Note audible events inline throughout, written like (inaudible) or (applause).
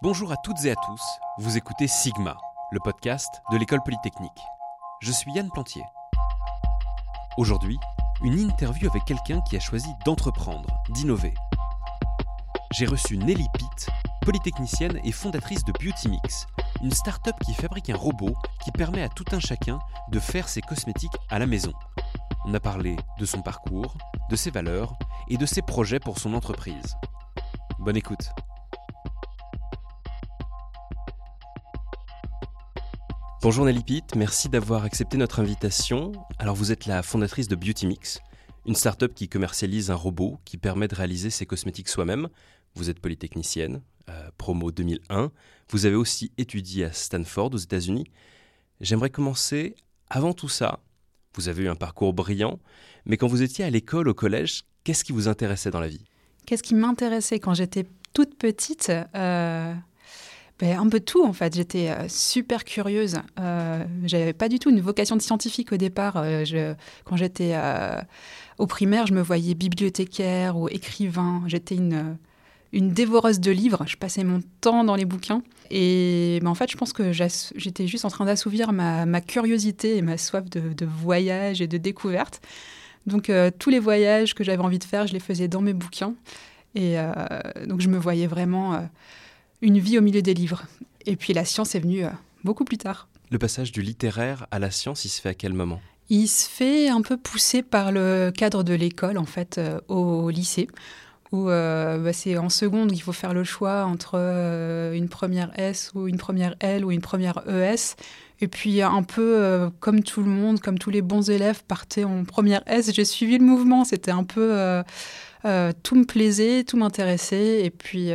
Bonjour à toutes et à tous, vous écoutez Sigma, le podcast de l'école polytechnique. Je suis Yann Plantier. Aujourd'hui, une interview avec quelqu'un qui a choisi d'entreprendre, d'innover. J'ai reçu Nelly Pitt, polytechnicienne et fondatrice de Beautymix, une start-up qui fabrique un robot qui permet à tout un chacun de faire ses cosmétiques à la maison. On a parlé de son parcours, de ses valeurs et de ses projets pour son entreprise. Bonne écoute. Bonjour Nelly Pitt, merci d'avoir accepté notre invitation. Alors vous êtes la fondatrice de Beautymix, une start-up qui commercialise un robot qui permet de réaliser ses cosmétiques soi-même. Vous êtes polytechnicienne, euh, promo 2001. Vous avez aussi étudié à Stanford aux États-Unis. J'aimerais commencer, avant tout ça, vous avez eu un parcours brillant, mais quand vous étiez à l'école, au collège, qu'est-ce qui vous intéressait dans la vie? Qu'est-ce qui m'intéressait quand j'étais toute petite euh, un peu tout en fait. J'étais euh, super curieuse. Euh, J'avais pas du tout une vocation de scientifique au départ. Euh, quand j'étais euh, au primaire, je me voyais bibliothécaire ou écrivain. J'étais une, une dévoreuse de livres. Je passais mon temps dans les bouquins. Et ben, en fait, je pense que j'étais juste en train d'assouvir ma, curiosité et ma soif de, de, voyage et de découverte. Donc tous les voyages que j'avais envie de faire, je les faisais dans mes bouquins. Et donc je me voyais vraiment une vie au milieu des livres. Et puis la science est venue euh, beaucoup plus tard. Le passage du littéraire à la science, il se fait à quel moment? Il se fait un peu poussé par le cadre de l'école, en fait, euh, au lycée, où euh, bah, c'est en seconde qu'il faut faire le choix entre euh, une première S ou une première L ou une première ES. Et puis un peu euh, comme tout le monde, comme tous les bons élèves partaient en première S, j'ai suivi le mouvement. C'était un peu... tout me plaisait, tout m'intéressait. Et puis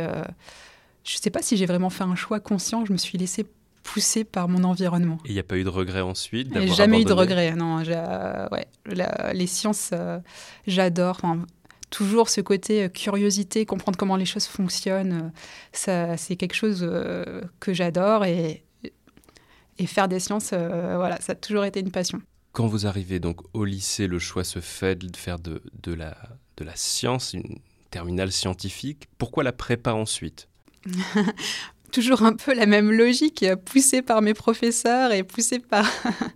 je ne sais pas si j'ai vraiment fait un choix conscient. Je me suis laissée pousser par mon environnement. Et il n'y a pas eu de regret ensuite Jamais abandonné. eu de regret, non. Euh, ouais, la, les sciences, euh, j'adore. Enfin, toujours ce côté euh, curiosité, comprendre comment les choses fonctionnent, ça, c'est quelque chose que j'adore. Et, et faire des sciences, voilà, ça a toujours été une passion. Quand vous arrivez donc au lycée, le choix se fait de faire de, de, la, de la science, une terminale scientifique. Pourquoi la prépa ensuite? (laughs) toujours un peu la même logique, poussée par mes professeurs et poussée par,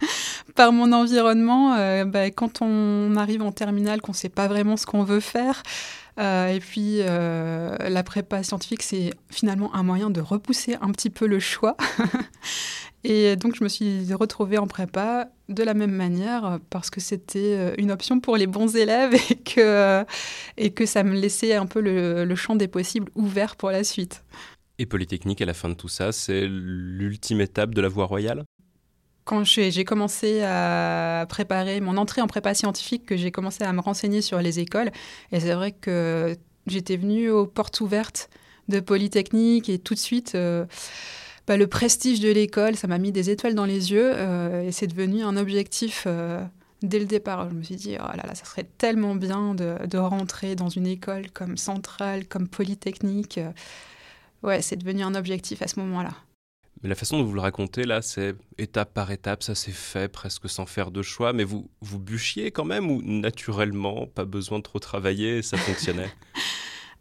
(laughs) par mon environnement. Euh, bah, quand on arrive en terminale, qu'on ne sait pas vraiment ce qu'on veut faire, euh, et puis euh, la prépa scientifique, c'est finalement un moyen de repousser un petit peu le choix. (laughs) et donc je me suis retrouvée en prépa de la même manière parce que c'était une option pour les bons élèves (laughs) et que, et que ça me laissait un peu le, le champ des possibles ouvert pour la suite. Et Polytechnique, à la fin de tout ça, c'est l'ultime étape de la voie royale? Quand j'ai commencé à préparer mon entrée en prépa scientifique, que j'ai commencé à me renseigner sur les écoles, et c'est vrai que j'étais venue aux portes ouvertes de Polytechnique et tout de suite, euh, bah, le prestige de l'école, ça m'a mis des étoiles dans les yeux euh, et c'est devenu un objectif euh, dès le départ. Je me suis dit, oh là là, ça serait tellement bien de, de rentrer dans une école comme Centrale, comme Polytechnique. Ouais, c'est devenu un objectif à ce moment-là. Mais la façon dont vous le racontez, là, c'est étape par étape, ça s'est fait presque sans faire de choix, mais vous, vous bûchiez quand même ou naturellement, pas besoin de trop travailler, ça fonctionnait? (laughs)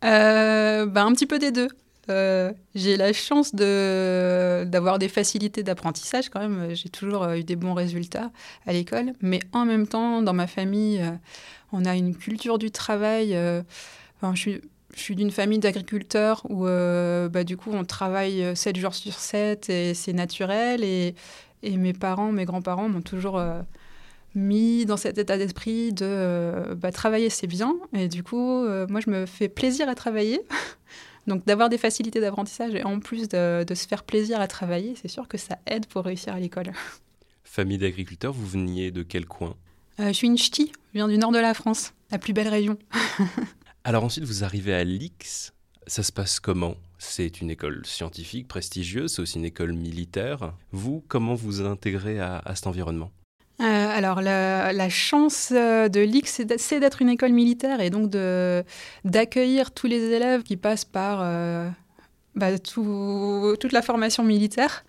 Euh, bah, Un petit peu des deux. Euh, j'ai la chance d'avoir des facilités d'apprentissage quand même. J'ai toujours euh, eu des bons résultats à l'école. Mais en même temps, dans ma famille, euh, on a une culture du travail. Enfin, je suis d'une famille d'agriculteurs où bah, du coup on travaille 7 jours sur 7 et c'est naturel et, mes parents, mes grands-parents m'ont toujours mis dans cet état d'esprit de bah, travailler c'est bien et du coup moi je me fais plaisir à travailler (laughs) donc d'avoir des facilités d'apprentissage et en plus de, de, se faire plaisir à travailler c'est sûr que ça aide pour réussir à l'école. (laughs) Famille d'agriculteurs, vous veniez de quel coin? Je suis une ch'ti, je viens du nord de la France, la plus belle région. (laughs) Alors ensuite, vous arrivez à l'X. Ça se passe comment? C'est une école scientifique prestigieuse, c'est aussi une école militaire. Vous, comment vous intégrez à, à cet environnement? Euh, alors la, chance de l'X, c'est d'être une école militaire et donc d'accueillir tous les élèves qui passent par euh, bah, tout, toute la formation militaire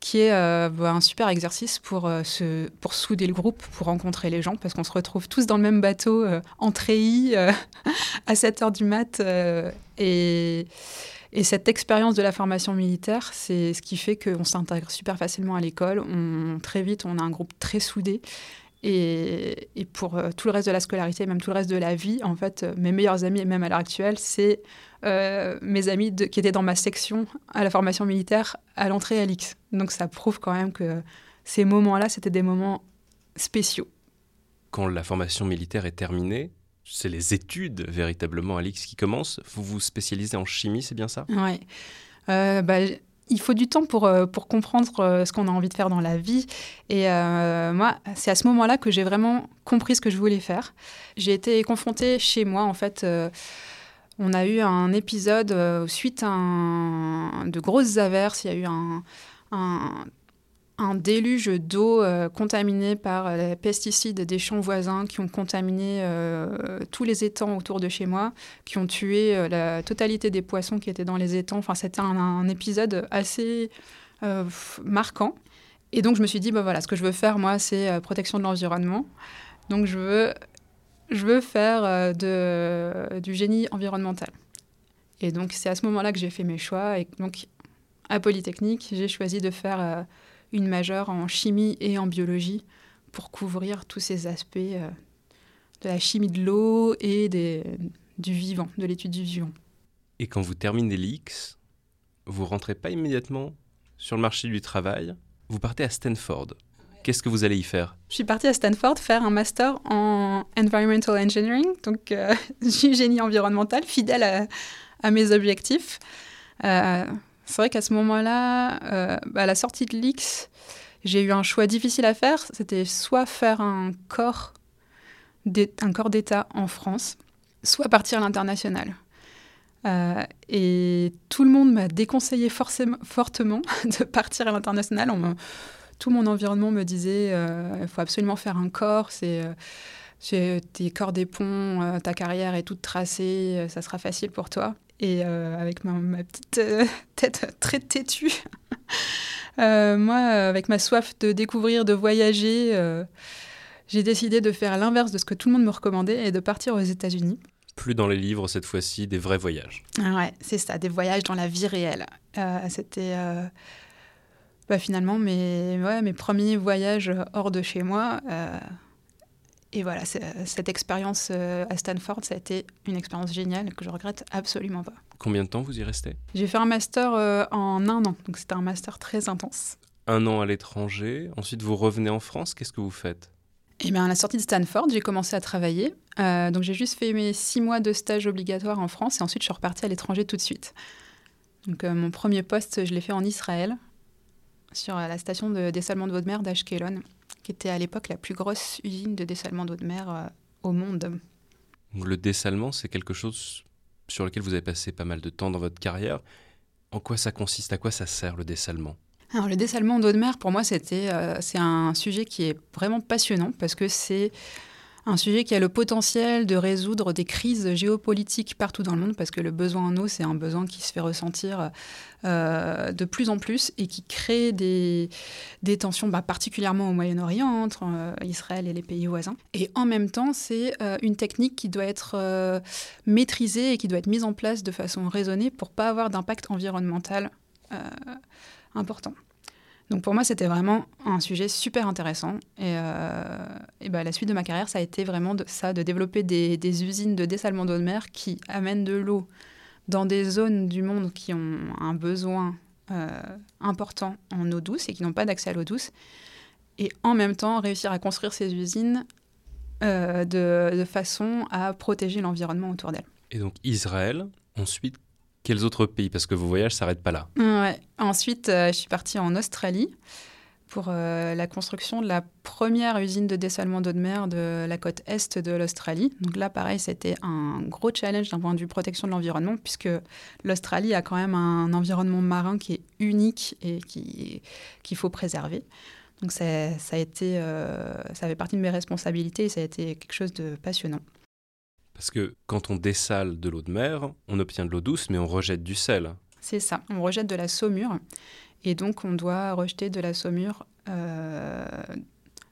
qui est euh, un super exercice pour, euh, pour souder le groupe, pour rencontrer les gens, parce qu'on se retrouve tous dans le même bateau, euh, en treillis, (laughs) à 7 heures du mat. et, Et cette expérience de la formation militaire, c'est ce qui fait qu'on s'intègre super facilement à l'école. Très vite, on a un groupe très soudé. Et, pour euh, tout le reste de la scolarité, même tout le reste de la vie, en fait, euh, mes meilleurs amis, même à l'heure actuelle, c'est euh, mes amis qui étaient dans ma section à la formation militaire à l'entrée à l'X. Donc ça prouve quand même que ces moments-là, c'était des moments spéciaux. Quand la formation militaire est terminée, c'est les études véritablement à l'X qui commencent. Vous vous spécialisez en chimie, c'est bien ça? Oui. Euh, bah, il faut du temps pour, euh, pour comprendre euh, ce qu'on a envie de faire dans la vie. Et moi, c'est à ce moment-là que j'ai vraiment compris ce que je voulais faire. J'ai été confrontée chez moi, en fait. on a eu un épisode suite à de grosses averses. Il y a eu un un déluge d'eau euh, contaminée par euh, les pesticides des champs voisins qui ont contaminé euh, tous les étangs autour de chez moi, qui ont tué la totalité des poissons qui étaient dans les étangs. Enfin, c'était un, épisode assez marquant. Et donc, je me suis dit, bah, voilà, ce que je veux faire, moi, c'est protection de l'environnement. Donc, je veux, je veux faire de, du génie environnemental. Et donc, c'est à ce moment-là que j'ai fait mes choix. Et donc, à Polytechnique, j'ai choisi de faire une majeure en chimie et en biologie pour couvrir tous ces aspects euh, de la chimie de l'eau et des, du vivant, de l'étude du vivant. Et quand vous terminez l'X, vous rentrez pas immédiatement sur le marché du travail, vous partez à Stanford. Qu'est-ce que vous allez y faire? Je suis partie à Stanford faire un master en environmental engineering, donc euh, (laughs) génie environnemental, fidèle à, mes objectifs. Euh, c'est vrai qu'à ce moment-là, euh, à la sortie de l'X, j'ai eu un choix difficile à faire. C'était soit faire un corps d'État en France, soit partir à l'international. Euh, et tout le monde m'a déconseillé fortement (laughs) de partir à l'international. Tout mon environnement me disait euh, il faut absolument faire un corps, c'est tes corps des ponts, ta carrière est toute tracée, ça sera facile pour toi. Et euh, avec ma, petite euh, (laughs) tête très têtue, (laughs) euh, moi, avec ma soif de découvrir, de voyager, j'ai décidé de faire l'inverse de ce que tout le monde me recommandait et de partir aux États-Unis. Plus dans les livres cette fois-ci, des vrais voyages. Ah ouais, c'est ça, des voyages dans la vie réelle. C'était bah, finalement mes, ouais, mes premiers voyages hors de chez moi. Et voilà, cette expérience euh, à Stanford, ça a été une expérience géniale que je regrette absolument pas. Combien de temps vous y restez? J'ai fait un master euh, en un an, donc c'était un master très intense. Un an à l'étranger, ensuite vous revenez en France, qu'est-ce que vous faites? Eh bien, à la sortie de Stanford, j'ai commencé à travailler. Euh, donc, j'ai juste fait mes six mois de stage obligatoire en France et ensuite, je suis repartie à l'étranger tout de suite. Donc, mon premier poste, je l'ai fait en Israël, sur la station de dessalement de d'eau de mer d'Ashkelon qui était à l'époque la plus grosse usine de dessalement d'eau de mer euh, au monde. Le dessalement, c'est quelque chose sur lequel vous avez passé pas mal de temps dans votre carrière. En quoi ça consiste? À quoi ça sert le dessalement? Alors, le dessalement d'eau de mer, pour moi, c'était, euh, c'est un sujet qui est vraiment passionnant parce que c'est un sujet qui a le potentiel de résoudre des crises géopolitiques partout dans le monde, parce que le besoin en eau, c'est un besoin qui se fait ressentir euh, de plus en plus et qui crée des, tensions, bah, particulièrement au Moyen-Orient, entre euh, Israël et les pays voisins. Et en même temps, c'est euh, une technique qui doit être maîtrisée et qui doit être mise en place de façon raisonnée pour pas avoir d'impact environnemental important. Donc pour moi, c'était vraiment un sujet super intéressant. Et, euh, bah, la suite de ma carrière, ça a été vraiment ça, de développer des, usines de dessalement d'eau de mer qui amènent de l'eau dans des zones du monde qui ont un besoin euh, important en eau douce et qui n'ont pas d'accès à l'eau douce. Et en même temps, réussir à construire ces usines euh, de, de façon à protéger l'environnement autour d'elles. Et donc Israël, ensuite, quels autres pays? Parce que vos voyages ne s'arrêtent pas là. Ouais. Ensuite, euh, je suis partie en Australie pour euh, la construction de la première usine de dessalement d'eau de mer de la côte est de l'Australie. Donc là, pareil, c'était un gros challenge d'un point de vue protection de l'environnement, puisque l'Australie a quand même un environnement marin qui est unique et qu'il faut préserver. Donc ça, ça a été, euh, ça fait partie de mes responsabilités et ça a été quelque chose de passionnant. Parce que quand on dessale de l'eau de mer, on obtient de l'eau douce, mais on rejette du sel. C'est ça, on rejette de la saumure. Et donc, on doit rejeter de la saumure euh,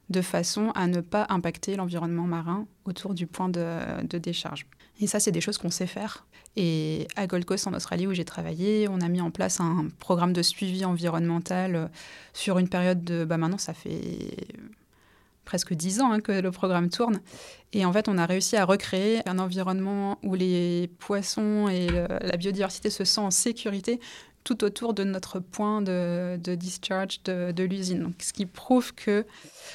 de façon à ne pas impacter l'environnement marin autour du point de, décharge. Et ça, c'est des choses qu'on sait faire. Et à Gold Coast, en Australie, où j'ai travaillé, on a mis en place un programme de suivi environnemental euh, sur une période de... Bah maintenant, ça fait presque dix ans hein, que le programme tourne. Et en fait, on a réussi à recréer un environnement où les poissons et la biodiversité se sentent en sécurité tout autour de notre point de, discharge de, l'usine. ce qui prouve que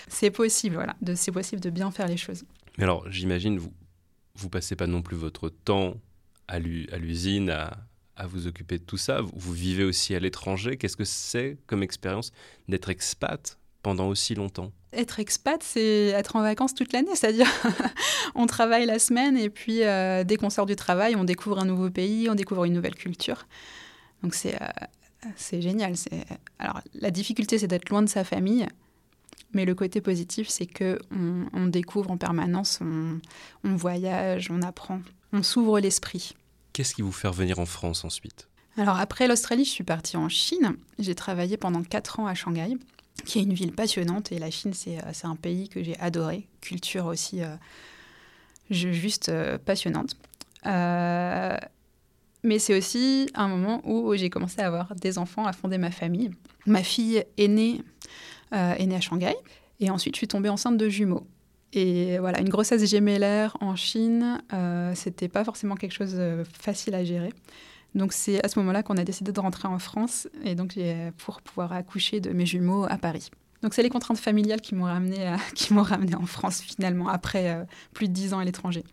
c'est possible, voilà, c'est possible de bien faire les choses. Mais alors, j'imagine, vous, vous passez pas non plus votre temps à l'usine à, à, vous occuper de tout ça. Vous, vivez aussi à l'étranger. Qu'est-ce que c'est comme expérience d'être expat pendant aussi longtemps Être expat, c'est être en vacances toute l'année, c'est-à-dire (laughs) on travaille la semaine et puis euh, dès qu'on sort du travail, on découvre un nouveau pays, on découvre une nouvelle culture. Donc c'est euh, génial. Alors la difficulté, c'est d'être loin de sa famille, mais le côté positif, c'est que on, découvre en permanence, on, on voyage, on apprend, on s'ouvre l'esprit. Qu'est-ce qui vous fait revenir en France ensuite? Alors après l'Australie, je suis partie en Chine. J'ai travaillé pendant 4 ans à Shanghai, qui est une ville passionnante. Et la Chine, c'est euh, un pays que j'ai adoré. Culture aussi euh, juste euh, passionnante. mais c'est aussi un moment où j'ai commencé à avoir des enfants, à fonder ma famille. Ma fille est née à Shanghai. Et ensuite, je suis tombée enceinte de jumeaux. Et voilà, une grossesse gémellaire en Chine, c'était pas forcément quelque chose de facile à gérer. Donc c'est à ce moment-là qu'on a décidé de rentrer en France et donc pour pouvoir accoucher de mes jumeaux à Paris. Donc c'est les contraintes familiales qui m'ont ramené (laughs) qui m'ont ramené en France finalement après euh, plus de dix ans à l'étranger.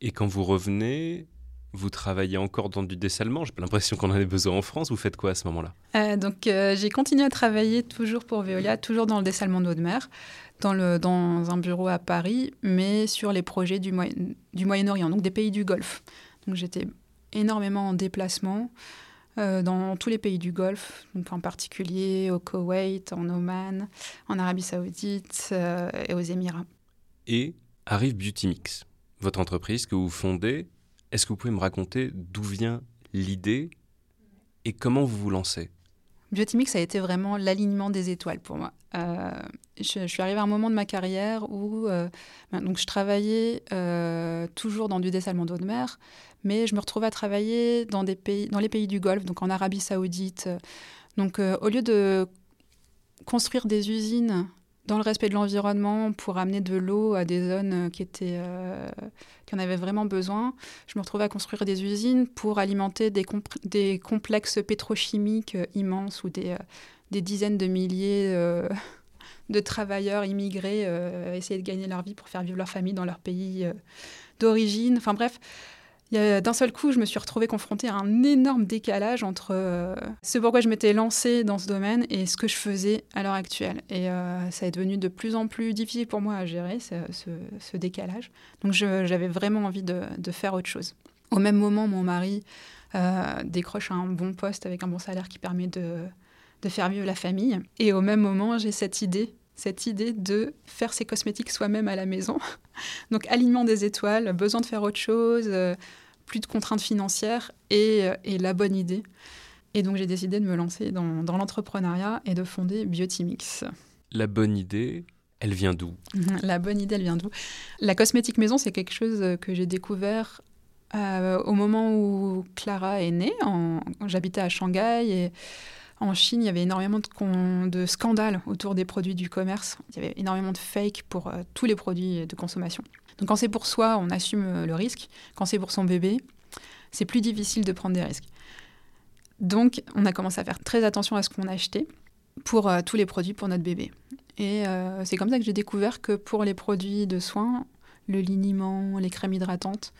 Et quand vous revenez, vous travaillez encore dans du dessalement? J'ai pas l'impression qu'on en ait besoin en France. Vous faites quoi à ce moment-là? Euh, Donc, euh, j'ai continué à travailler toujours pour Veolia, toujours dans le dessalement d'eau de mer, dans, le, dans un bureau à Paris, mais sur les projets du, Moyen, du Moyen-Orient, donc des pays du Golfe. Donc, j'étais énormément en déplacement euh, dans tous les pays du Golfe, donc en particulier au Koweït, en Oman, en Arabie Saoudite et aux Émirats. Et arrive Beauty Mix, votre entreprise que vous fondez est-ce que vous pouvez me raconter d'où vient l'idée et comment vous vous lancez? Biotimix a été vraiment l'alignement des étoiles pour moi. Euh, je, suis arrivée à un moment de ma carrière où euh, ben, donc je travaillais euh, toujours dans du dessalement d'eau de mer, mais je me retrouvais à travailler dans, des pays, dans les pays du Golfe, donc en Arabie Saoudite. Donc au lieu de construire des usines dans le respect de l'environnement pour amener de l'eau à des zones qui, étaient, qui en vraiment besoin. Je me retrouvais à construire des usines pour alimenter des, complexes pétrochimiques euh, immenses où des, des dizaines de milliers (laughs) de travailleurs immigrés essayaient de gagner leur vie pour faire vivre leur famille dans leur pays d'origine. Enfin bref, d'un seul coup, je me suis retrouvée confrontée à un énorme décalage entre euh, ce pourquoi je m'étais lancée dans ce domaine et ce que je faisais à l'heure actuelle. Et euh, ça est devenu de plus en plus difficile pour moi à gérer ce, décalage. Donc j'avais vraiment envie de, faire autre chose. Au même moment, mon mari euh, décroche un bon poste avec un bon salaire qui permet de, de faire vivre la famille. Et au même moment, j'ai cette idée cette idée de faire ses cosmétiques soi-même à la maison. (laughs) Donc alignement des étoiles, besoin de faire autre chose, euh, plus de contraintes financières euh, et, la bonne idée. Et donc j'ai décidé de me lancer dans, l'entrepreneuriat et de fonder Biotimix. La bonne idée, elle vient d'où? (laughs) La bonne idée, elle vient d'où? La cosmétique maison, c'est quelque chose que j'ai découvert euh, au moment où Clara est née. J'habitais à Shanghai et en Chine, il y avait énormément de, scandales autour des produits du commerce. Il y avait énormément de fake pour euh, tous les produits de consommation. Donc quand c'est pour soi, on assume euh, le risque. Quand c'est pour son bébé, c'est plus difficile de prendre des risques. Donc on a commencé à faire très attention à ce qu'on achetait pour euh, tous les produits pour notre bébé. Et c'est comme ça que j'ai découvert que pour les produits de soins, le liniment, les crèmes hydratantes,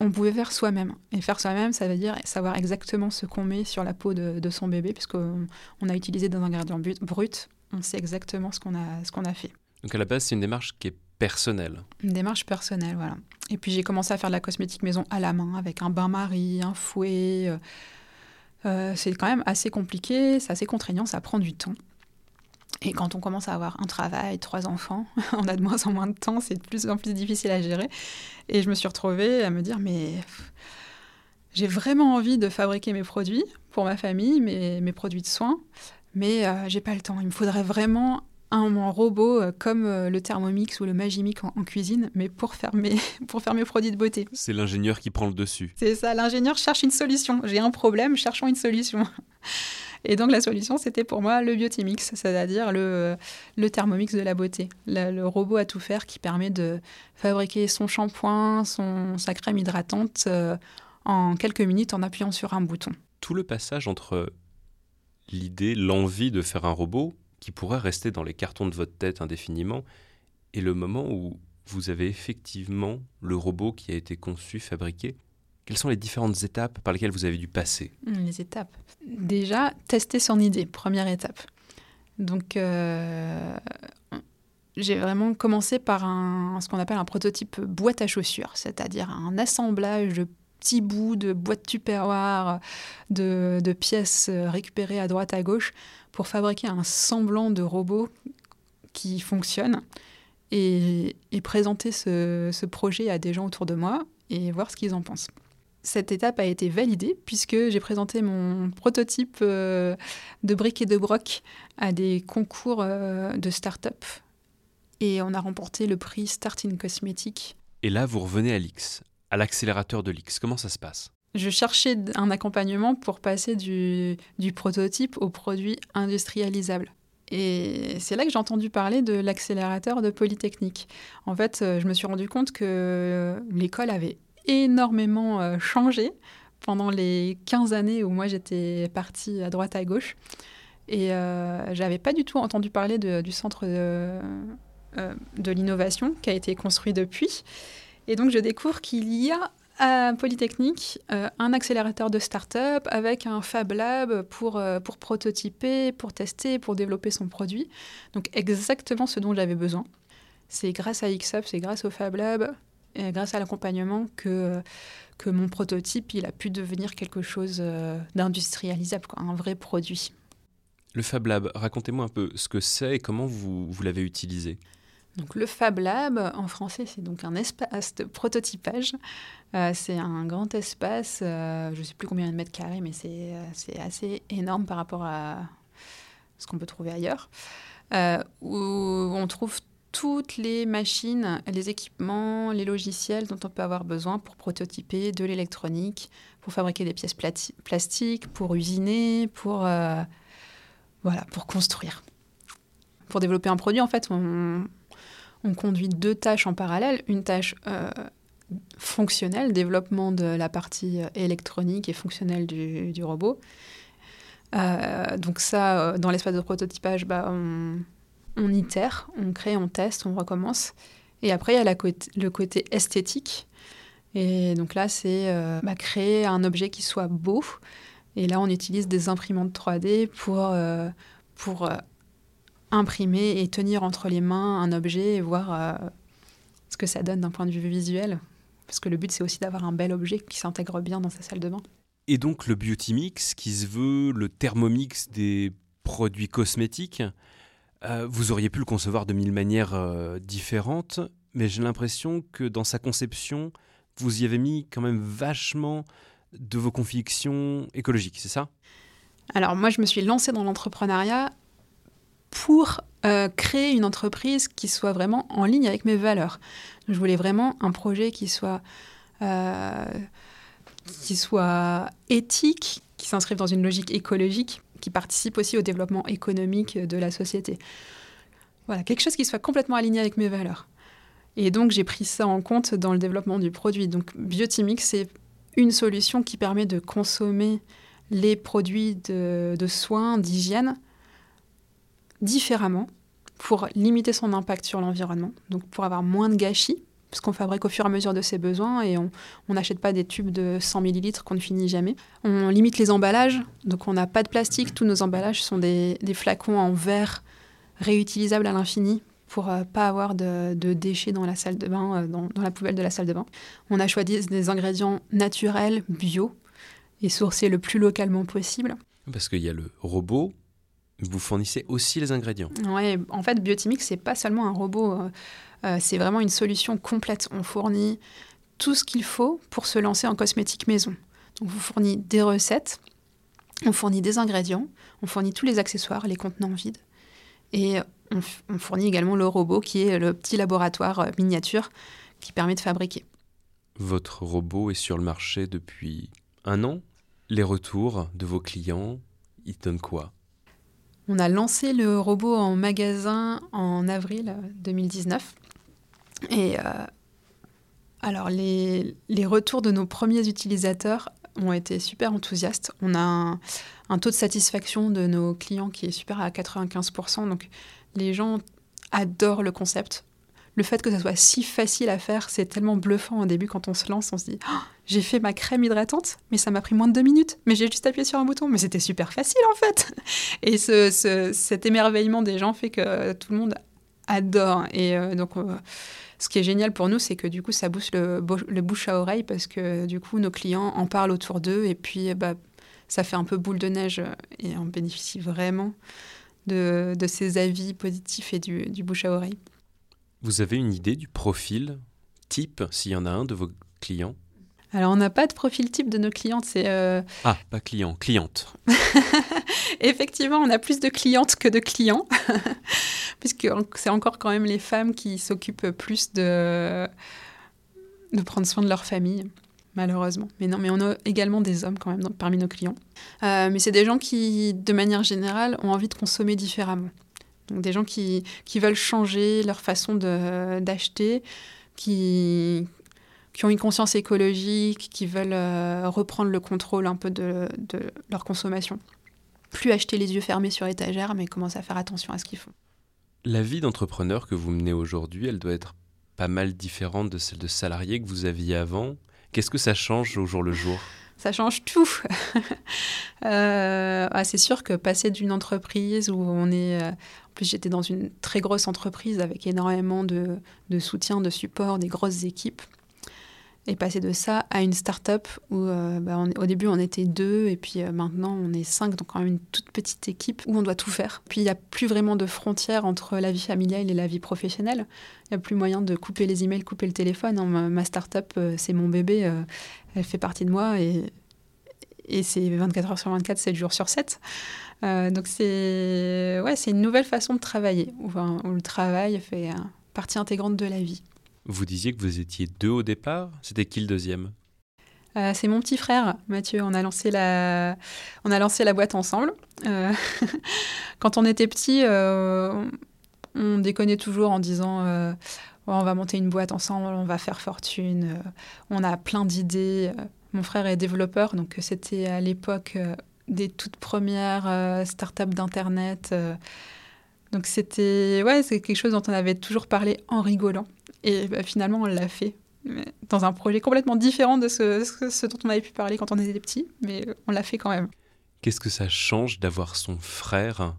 on pouvait faire soi-même. Et faire soi-même, ça veut dire savoir exactement ce qu'on met sur la peau de, son bébé, puisqu'on on a utilisé des ingrédients brut, on sait exactement ce qu'on a, ce qu'on a fait. Donc à la base, c'est une démarche qui est personnelle. Une démarche personnelle, voilà. Et puis j'ai commencé à faire de la cosmétique maison à la main, avec un bain-marie, un fouet. Euh, euh, c'est quand même assez compliqué, c'est assez contraignant, ça prend du temps. Et quand on commence à avoir un travail, trois enfants, (laughs) on a de moins en moins de temps, c'est de plus en plus difficile à gérer. Et je me suis retrouvée à me dire, mais j'ai vraiment envie de fabriquer mes produits pour ma famille, mes, mes produits de soins, mais euh, j'ai pas le temps. Il me faudrait vraiment un robot euh, comme euh, le Thermomix ou le Magimix en, cuisine, mais pour faire, mes, (laughs) pour faire mes produits de beauté. C'est l'ingénieur qui prend le dessus. C'est ça, l'ingénieur cherche une solution. J'ai un problème, cherchons une solution. Et donc la solution, c'était pour moi le Biotimix, c'est-à-dire le, le Thermomix de la beauté, le, robot à tout faire qui permet de fabriquer son shampoing, son, sa crème hydratante euh, en quelques minutes en appuyant sur un bouton. Tout le passage entre l'idée, l'envie de faire un robot qui pourrait rester dans les cartons de votre tête indéfiniment, et le moment où vous avez effectivement le robot qui a été conçu, fabriqué. Quelles sont les différentes étapes par lesquelles vous avez dû passer hmm, Les étapes. Déjà, tester son idée, première étape. Donc, euh, j'ai vraiment commencé par un, ce qu'on appelle un prototype boîte à chaussures, c'est-à-dire un assemblage de petits bouts de boîtes tupperware, de, de pièces récupérées à droite à gauche pour fabriquer un semblant de robot qui fonctionne et, présenter ce, projet à des gens autour de moi et voir ce qu'ils en pensent. Cette étape a été validée puisque j'ai présenté mon prototype euh, de briques et de broc à des concours euh, de start-up et on a remporté le prix Starting Cosmétique. Et là, vous revenez à l'X, à l'accélérateur de l'X. Comment ça se passe? Je cherchais un accompagnement pour passer du, prototype au produit industrialisable. Et c'est là que j'ai entendu parler de l'accélérateur de Polytechnique. En fait, euh, je me suis rendu compte que l'école avait énormément euh, changé pendant les 15 années où moi j'étais partie à droite à gauche. Et euh, j'avais pas du tout entendu parler du centre de, euh, de l'innovation qui a été construit depuis. Et donc je découvre qu'il y a à Polytechnique euh, un accélérateur de start-up avec un Fab Lab pour, pour prototyper, pour tester, pour développer son produit. Donc exactement ce dont j'avais besoin. C'est grâce à XUP, c'est grâce au Fab Lab, grâce à l'accompagnement que, que mon prototype il a pu devenir quelque chose euh, d'industrialisable, un vrai produit. Le Fab Lab, racontez-moi un peu ce que c'est et comment vous, vous l'avez utilisé. Donc le Fab Lab, en français, c'est donc un espace de prototypage. Euh, c'est un grand espace, euh, je ne sais plus combien de mètres carrés, mais euh, c'est assez énorme par rapport à ce qu'on peut trouver ailleurs, où on trouve toutes les machines, les équipements, les logiciels dont on peut avoir besoin pour prototyper de l'électronique, pour fabriquer des pièces plastiques, pour usiner, pour, voilà, pour construire. Pour développer un produit, en fait, on, on conduit deux tâches en parallèle. Une tâche euh, fonctionnelle, développement de la partie euh, électronique et fonctionnelle du, robot. Euh, donc ça, dans l'espace de prototypage, bah, on, on, itère, on crée, on teste, on recommence. Et après, il y a le côté esthétique. Et donc là, c'est bah, créer un objet qui soit beau. Et là, on utilise des imprimantes 3D pour, pour imprimer et tenir entre les mains un objet et voir euh, ce que ça donne d'un point de vue visuel. Parce que le but, c'est aussi d'avoir un bel objet qui s'intègre bien dans sa salle de bain. Et donc le Beauty qui se veut le thermomix des produits cosmétiques, euh, vous auriez pu le concevoir de mille manières euh, différentes, mais j'ai l'impression que dans sa conception, vous y avez mis quand même vachement de vos convictions écologiques, c'est ça? Alors moi, je me suis lancée dans l'entrepreneuriat pour euh, créer une entreprise qui soit vraiment en ligne avec mes valeurs. Je voulais vraiment un projet qui soit, qui soit éthique, qui s'inscrive dans une logique écologique, qui participe aussi au développement économique de la société. Voilà, quelque chose qui soit complètement aligné avec mes valeurs. Et donc j'ai pris ça en compte dans le développement du produit. Donc Biotimic, c'est une solution qui permet de consommer les produits de soins, d'hygiène, différemment pour limiter son impact sur l'environnement, donc pour avoir moins de gâchis, parce qu'on fabrique au fur et à mesure de ses besoins et on n'achète pas des tubes de 100 millilitres qu'on ne finit jamais. On limite les emballages, donc on n'a pas de plastique, tous nos emballages sont des, flacons en verre réutilisables à l'infini pour ne euh, pas avoir de, déchets dans la salle de bain, euh, dans, dans, la poubelle de la salle de bain. On a choisi des ingrédients naturels, bio, et sourcés le plus localement possible. Parce qu'il y a le robot, vous fournissez aussi les ingrédients. Oui, en fait, Biotimix, c'est pas seulement un robot, euh, euh, c'est vraiment une solution complète. On fournit tout ce qu'il faut pour se lancer en cosmétique maison. Donc, on fournit des recettes, on fournit des ingrédients, on fournit tous les accessoires, les contenants vides, et on, fournit également le robot qui est le petit laboratoire euh, miniature qui permet de fabriquer. Votre robot est sur le marché depuis un an. Les retours de vos clients, ils donnent quoi? On a lancé le robot en magasin en avril 2019. Et alors, les, retours de nos premiers utilisateurs ont été super enthousiastes. On a un, taux de satisfaction de nos clients qui est super à 95%. Donc, les gens adorent le concept. Le fait que ça soit si facile à faire, c'est tellement bluffant au début quand on se lance. On se dit oh, J'ai fait ma crème hydratante, mais ça m'a pris moins de deux minutes. Mais j'ai juste appuyé sur un bouton. Mais c'était super facile en fait. Et cet émerveillement des gens fait que tout le monde adore. Et euh, donc. Euh, ce qui est génial pour nous, c'est que du coup, ça booste le, bouche à oreille parce que du coup, nos clients en parlent autour d'eux et puis bah, ça fait un peu boule de neige et on bénéficie vraiment de, ces avis positifs et du, du bouche à oreille. Vous avez une idée du profil type, s'il y en a un, de vos clients? Alors, on n'a pas de profil type de nos clientes. C'est euh, Ah, pas client, cliente. (laughs) Effectivement, on a plus de clientes que de clients, (laughs) puisque c'est encore quand même les femmes qui s'occupent plus de... de prendre soin de leur famille, malheureusement. Mais non, mais on a également des hommes quand même parmi nos clients. Euh, mais c'est des gens qui, de manière générale, ont envie de consommer différemment. Donc des gens qui, qui veulent changer leur façon d'acheter, qui, qui ont une conscience écologique, qui veulent euh, reprendre le contrôle un peu de, leur consommation. Plus acheter les yeux fermés sur étagère, mais commencer à faire attention à ce qu'ils font. La vie d'entrepreneur que vous menez aujourd'hui, elle doit être pas mal différente de celle de salarié que vous aviez avant. Qu'est-ce que ça change au jour le jour? Ça change tout. (laughs) Euh, ah, c'est sûr que passer d'une entreprise où on est... Euh, j'étais dans une très grosse entreprise avec énormément de, soutien, de support, des grosses équipes et passer de ça à une start-up où euh, bah, au début on était deux et puis euh, maintenant on est cinq, donc quand même une toute petite équipe où on doit tout faire. Puis il n'y a plus vraiment de frontières entre la vie familiale et la vie professionnelle. Il n'y a plus moyen de couper les emails, couper le téléphone. Hein. Ma, start-up, euh, c'est mon bébé, elle fait partie de moi et c'est 24 heures sur 24, 7 jours sur 7. donc c'est ouais, une nouvelle façon de travailler où, où le travail fait partie intégrante de la vie. Vous disiez que vous étiez deux au départ. C'était qui le deuxième? Euh, c'est mon petit frère, Mathieu. On a lancé la, on a lancé la boîte ensemble. Euh, (laughs) quand on était petit, euh, on déconnait toujours en disant on va monter une boîte ensemble, on va faire fortune. on a plein d'idées. Mon frère est développeur, donc c'était à l'époque des toutes premières startups d'Internet. donc c'était ouais, quelque chose dont on avait toujours parlé en rigolant. Et bah, finalement, on l'a fait. dans un projet complètement différent de ce, dont on avait pu parler quand on était petit, mais on l'a fait quand même. Qu'est-ce que ça change d'avoir son frère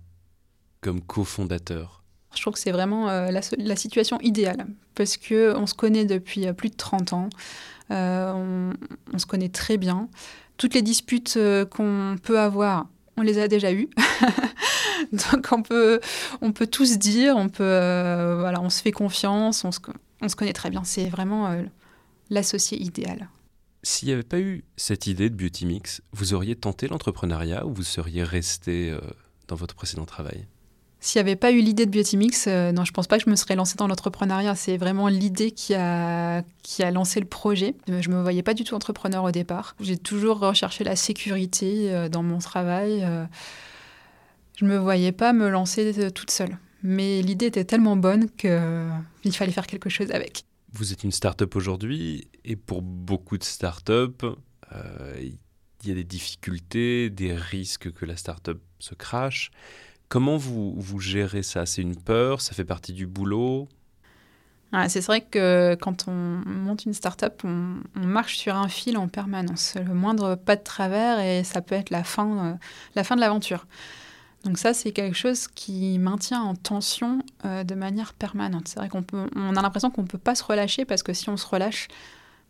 comme cofondateur? Je trouve que c'est vraiment euh, la, situation idéale, parce qu'on se connaît depuis euh, plus de 30 ans, euh, on, se connaît très bien. Toutes les disputes qu'on peut avoir, on les a déjà eues. (laughs) Donc on peut, on peut tout dire, on, peut, voilà, on se fait confiance, on se, on connaît très bien. C'est vraiment l'associé idéal. S'il n'y avait pas eu cette idée de Beauty Mix, vous auriez tenté l'entrepreneuriat ou vous seriez resté dans votre précédent travail? S'il n'y avait pas eu l'idée de Beauty Mix, euh, non, je ne pense pas que je me serais lancé dans l'entrepreneuriat. C'est vraiment l'idée qui a, qui a lancé le projet. Je ne me voyais pas du tout entrepreneur au départ. J'ai toujours recherché la sécurité dans mon travail. je ne me voyais pas me lancer toute seule. Mais l'idée était tellement bonne qu'il fallait faire quelque chose avec. Vous êtes une start-up aujourd'hui et pour beaucoup de start-up, euh, il y a des difficultés, des risques que la start-up se crache. Comment vous, vous gérez ça? C'est une peur? Ça fait partie du boulot? C'est vrai que quand on monte une start-up, on, marche sur un fil en permanence. Le moindre pas de travers et ça peut être la fin, euh, la fin de l'aventure. Donc ça, c'est quelque chose qui maintient en tension euh, de manière permanente. C'est vrai qu'on on a l'impression qu'on ne peut pas se relâcher parce que si on se relâche,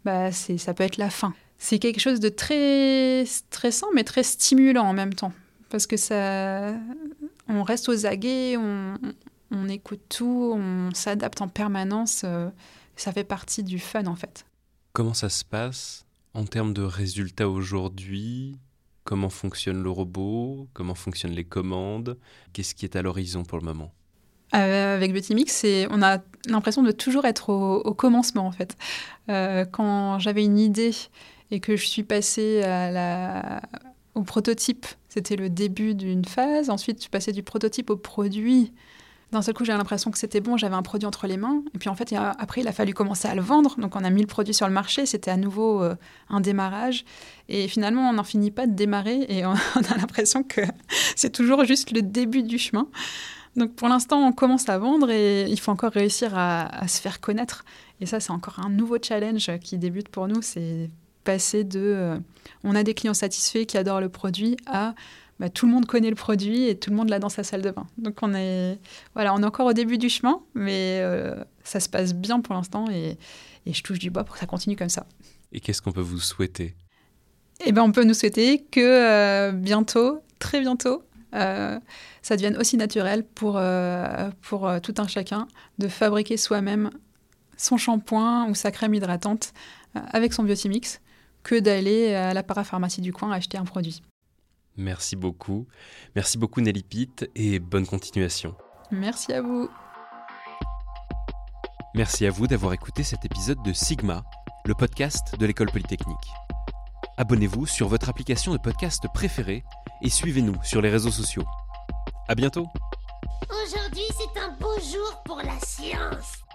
bah, ça peut être la fin. C'est quelque chose de très stressant, mais très stimulant en même temps. Parce que ça, on reste aux aguets, on, on écoute tout, on s'adapte en permanence. Euh, ça fait partie du fun en fait. Comment ça se passe en termes de résultats aujourd'hui? Comment fonctionne le robot, comment fonctionnent les commandes, qu'est-ce qui est à l'horizon pour le moment? Avec Beautymix, on a l'impression de toujours être au, commencement en fait. quand j'avais une idée et que je suis passée à la, au prototype, c'était le début d'une phase. Ensuite, suis passée du prototype au produit. D'un seul coup, j'avais l'impression que c'était bon, j'avais un produit entre les mains. Et puis en fait, après, il a fallu commencer à le vendre. Donc on a mis le produit sur le marché, c'était à nouveau euh, un démarrage. Et finalement, on n'en finit pas de démarrer et on, (laughs) a l'impression que (laughs) c'est toujours juste le début du chemin. Donc pour l'instant, on commence à vendre et il faut encore réussir à se faire connaître. Et ça, c'est encore un nouveau challenge qui débute pour nous. C'est passer de euh, on a des clients satisfaits qui adorent le produit à bah, tout le monde connaît le produit et tout le monde l'a dans sa salle de bain. Donc on est, voilà, on est encore au début du chemin, mais euh, ça se passe bien pour l'instant et, et, je touche du bois pour que ça continue comme ça. Et qu'est-ce qu'on peut vous souhaiter? Eh ben, on peut nous souhaiter que euh, bientôt, très bientôt, ça devienne aussi naturel pour, pour tout un chacun de fabriquer soi-même son shampoing ou sa crème hydratante avec son Biotimix que d'aller à la parapharmacie du coin acheter un produit. Merci beaucoup. Merci beaucoup Nelly Pitt et bonne continuation. Merci à vous. Merci à vous d'avoir écouté cet épisode de Sigma, le podcast de l'école polytechnique. Abonnez-vous sur votre application de podcast préférée et suivez-nous sur les réseaux sociaux. À bientôt. Aujourd'hui, c'est un beau jour pour la science.